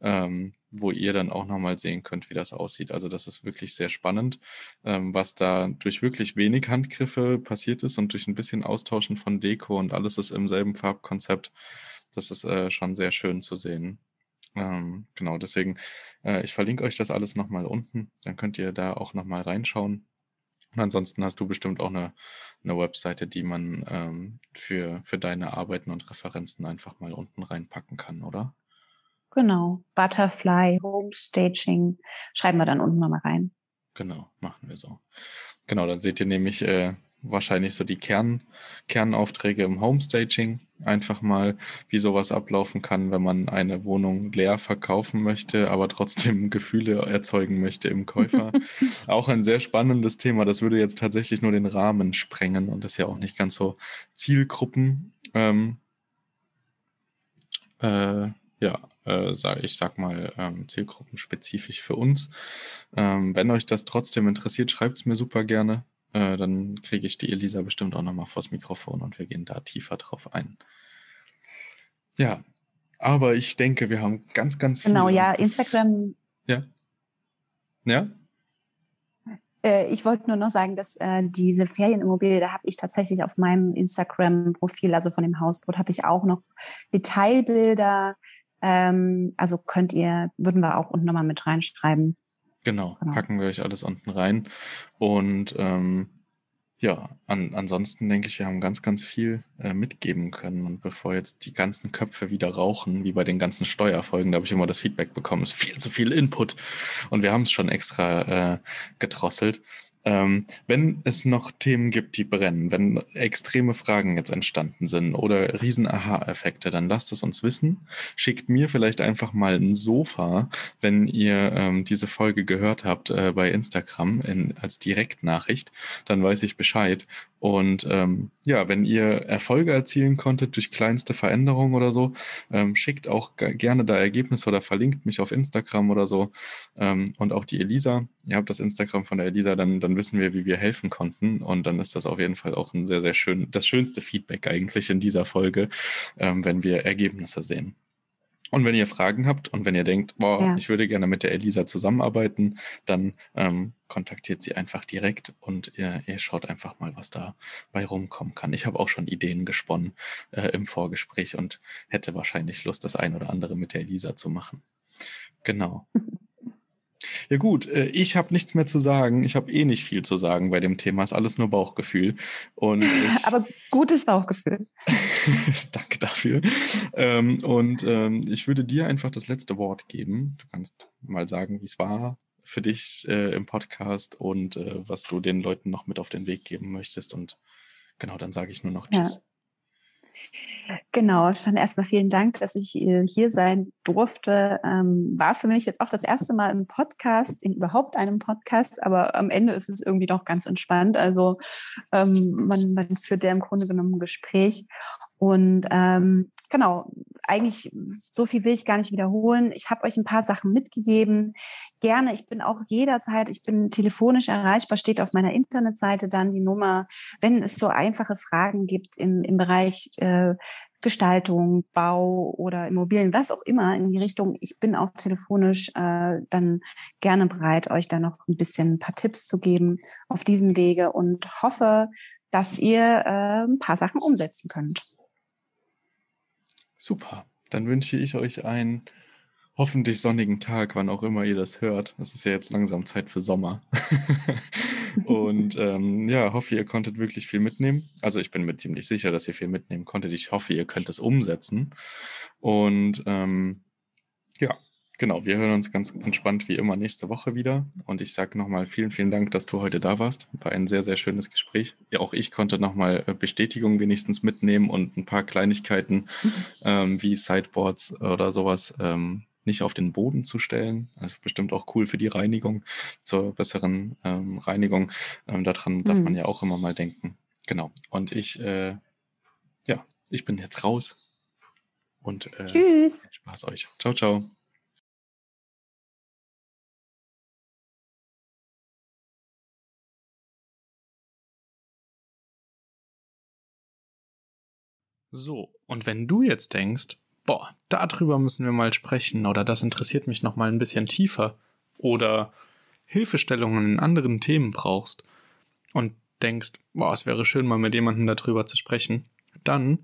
ähm, wo ihr dann auch nochmal sehen könnt, wie das aussieht. Also das ist wirklich sehr spannend, ähm, was da durch wirklich wenig Handgriffe passiert ist und durch ein bisschen Austauschen von Deko und alles ist im selben Farbkonzept. Das ist äh, schon sehr schön zu sehen. Ähm, genau, deswegen, äh, ich verlinke euch das alles nochmal unten. Dann könnt ihr da auch nochmal reinschauen. Und ansonsten hast du bestimmt auch eine, eine Webseite, die man ähm, für, für deine Arbeiten und Referenzen einfach mal unten reinpacken kann, oder? Genau. Butterfly, Homestaging. Schreiben wir dann unten nochmal rein. Genau, machen wir so. Genau, dann seht ihr nämlich äh, wahrscheinlich so die Kern, Kernaufträge im Homestaging. Einfach mal, wie sowas ablaufen kann, wenn man eine Wohnung leer verkaufen möchte, aber trotzdem Gefühle erzeugen möchte im Käufer. auch ein sehr spannendes Thema. Das würde jetzt tatsächlich nur den Rahmen sprengen und ist ja auch nicht ganz so Zielgruppen. Ähm, äh, ja, äh, sag, ich sag mal, ähm, zielgruppenspezifisch für uns. Ähm, wenn euch das trotzdem interessiert, schreibt es mir super gerne. Äh, dann kriege ich die Elisa bestimmt auch nochmal vors Mikrofon und wir gehen da tiefer drauf ein. Ja, aber ich denke, wir haben ganz, ganz viel. Genau, ja, Instagram. Ja. Ja? Äh, ich wollte nur noch sagen, dass äh, diese Ferienimmobilie, da habe ich tatsächlich auf meinem Instagram-Profil, also von dem Hausboot, habe ich auch noch Detailbilder. Ähm, also könnt ihr, würden wir auch unten nochmal mit reinschreiben. Genau, genau, packen wir euch alles unten rein. Und ähm, ja, an, ansonsten denke ich, wir haben ganz, ganz viel äh, mitgeben können. Und bevor jetzt die ganzen Köpfe wieder rauchen, wie bei den ganzen Steuerfolgen, da habe ich immer das Feedback bekommen, es ist viel zu viel Input. Und wir haben es schon extra äh, gedrosselt. Ähm, wenn es noch Themen gibt, die brennen, wenn extreme Fragen jetzt entstanden sind oder riesen Aha-Effekte, dann lasst es uns wissen. Schickt mir vielleicht einfach mal ein Sofa, wenn ihr ähm, diese Folge gehört habt äh, bei Instagram in, als Direktnachricht, dann weiß ich Bescheid. Und ähm, ja, wenn ihr Erfolge erzielen konntet durch kleinste Veränderungen oder so, ähm, schickt auch gerne da Ergebnisse oder verlinkt mich auf Instagram oder so. Ähm, und auch die Elisa. Ihr habt das Instagram von der Elisa, dann, dann wissen wir, wie wir helfen konnten. Und dann ist das auf jeden Fall auch ein sehr, sehr schön, das schönste Feedback eigentlich in dieser Folge, ähm, wenn wir Ergebnisse sehen. Und wenn ihr Fragen habt und wenn ihr denkt, boah, ja. ich würde gerne mit der Elisa zusammenarbeiten, dann ähm, kontaktiert sie einfach direkt und ihr, ihr schaut einfach mal, was da bei rumkommen kann. Ich habe auch schon Ideen gesponnen äh, im Vorgespräch und hätte wahrscheinlich Lust, das ein oder andere mit der Elisa zu machen. Genau. Ja gut, äh, ich habe nichts mehr zu sagen. Ich habe eh nicht viel zu sagen bei dem Thema. Ist alles nur Bauchgefühl. Und Aber gutes Bauchgefühl. Danke dafür. Ähm, und ähm, ich würde dir einfach das letzte Wort geben. Du kannst mal sagen, wie es war für dich äh, im Podcast und äh, was du den Leuten noch mit auf den Weg geben möchtest. Und genau, dann sage ich nur noch Tschüss. Ja. Genau, schon erstmal vielen Dank, dass ich äh, hier sein durfte. Ähm, war für mich jetzt auch das erste Mal im Podcast, in überhaupt einem Podcast, aber am Ende ist es irgendwie doch ganz entspannt. Also ähm, man, man führt ja im Grunde genommen ein Gespräch. Und ähm, genau, eigentlich so viel will ich gar nicht wiederholen. Ich habe euch ein paar Sachen mitgegeben. Gerne, ich bin auch jederzeit, ich bin telefonisch erreichbar, steht auf meiner Internetseite dann die Nummer. Wenn es so einfache Fragen gibt im, im Bereich äh, Gestaltung, Bau oder Immobilien, was auch immer in die Richtung, ich bin auch telefonisch äh, dann gerne bereit, euch da noch ein bisschen ein paar Tipps zu geben auf diesem Wege und hoffe, dass ihr äh, ein paar Sachen umsetzen könnt. Super. Dann wünsche ich euch einen hoffentlich sonnigen Tag, wann auch immer ihr das hört. Es ist ja jetzt langsam Zeit für Sommer. und ähm, ja, hoffe, ihr konntet wirklich viel mitnehmen. Also ich bin mir ziemlich sicher, dass ihr viel mitnehmen konntet. Ich hoffe, ihr könnt es umsetzen. Und ähm, ja, Genau, wir hören uns ganz entspannt wie immer nächste Woche wieder. Und ich sage nochmal vielen, vielen Dank, dass du heute da warst. War ein sehr, sehr schönes Gespräch. Ja, auch ich konnte nochmal äh, Bestätigung wenigstens mitnehmen und ein paar Kleinigkeiten ähm, wie Sideboards oder sowas ähm, nicht auf den Boden zu stellen. Also bestimmt auch cool für die Reinigung, zur besseren ähm, Reinigung. Ähm, daran mhm. darf man ja auch immer mal denken. Genau. Und ich, äh, ja, ich bin jetzt raus. Und äh, Tschüss. Spaß euch. Ciao, ciao. So, und wenn du jetzt denkst, boah, darüber müssen wir mal sprechen oder das interessiert mich noch mal ein bisschen tiefer oder Hilfestellungen in anderen Themen brauchst und denkst, boah, es wäre schön mal mit jemandem darüber zu sprechen, dann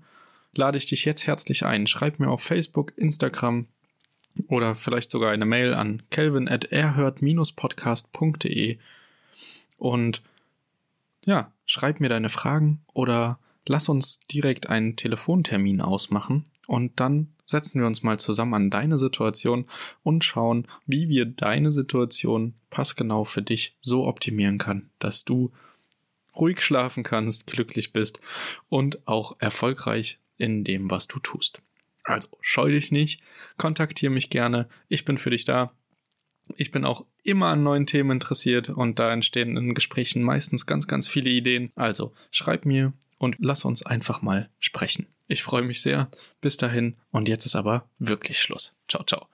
lade ich dich jetzt herzlich ein. Schreib mir auf Facebook, Instagram oder vielleicht sogar eine Mail an kelvin at erhört-podcast.de und ja, schreib mir deine Fragen oder lass uns direkt einen Telefontermin ausmachen und dann setzen wir uns mal zusammen an deine Situation und schauen, wie wir deine Situation passgenau für dich so optimieren kann, dass du ruhig schlafen kannst, glücklich bist und auch erfolgreich in dem, was du tust. Also scheu dich nicht, kontaktiere mich gerne, ich bin für dich da. Ich bin auch immer an neuen Themen interessiert und da entstehen in Gesprächen meistens ganz, ganz viele Ideen. Also schreib mir und lass uns einfach mal sprechen. Ich freue mich sehr. Bis dahin und jetzt ist aber wirklich Schluss. Ciao, ciao.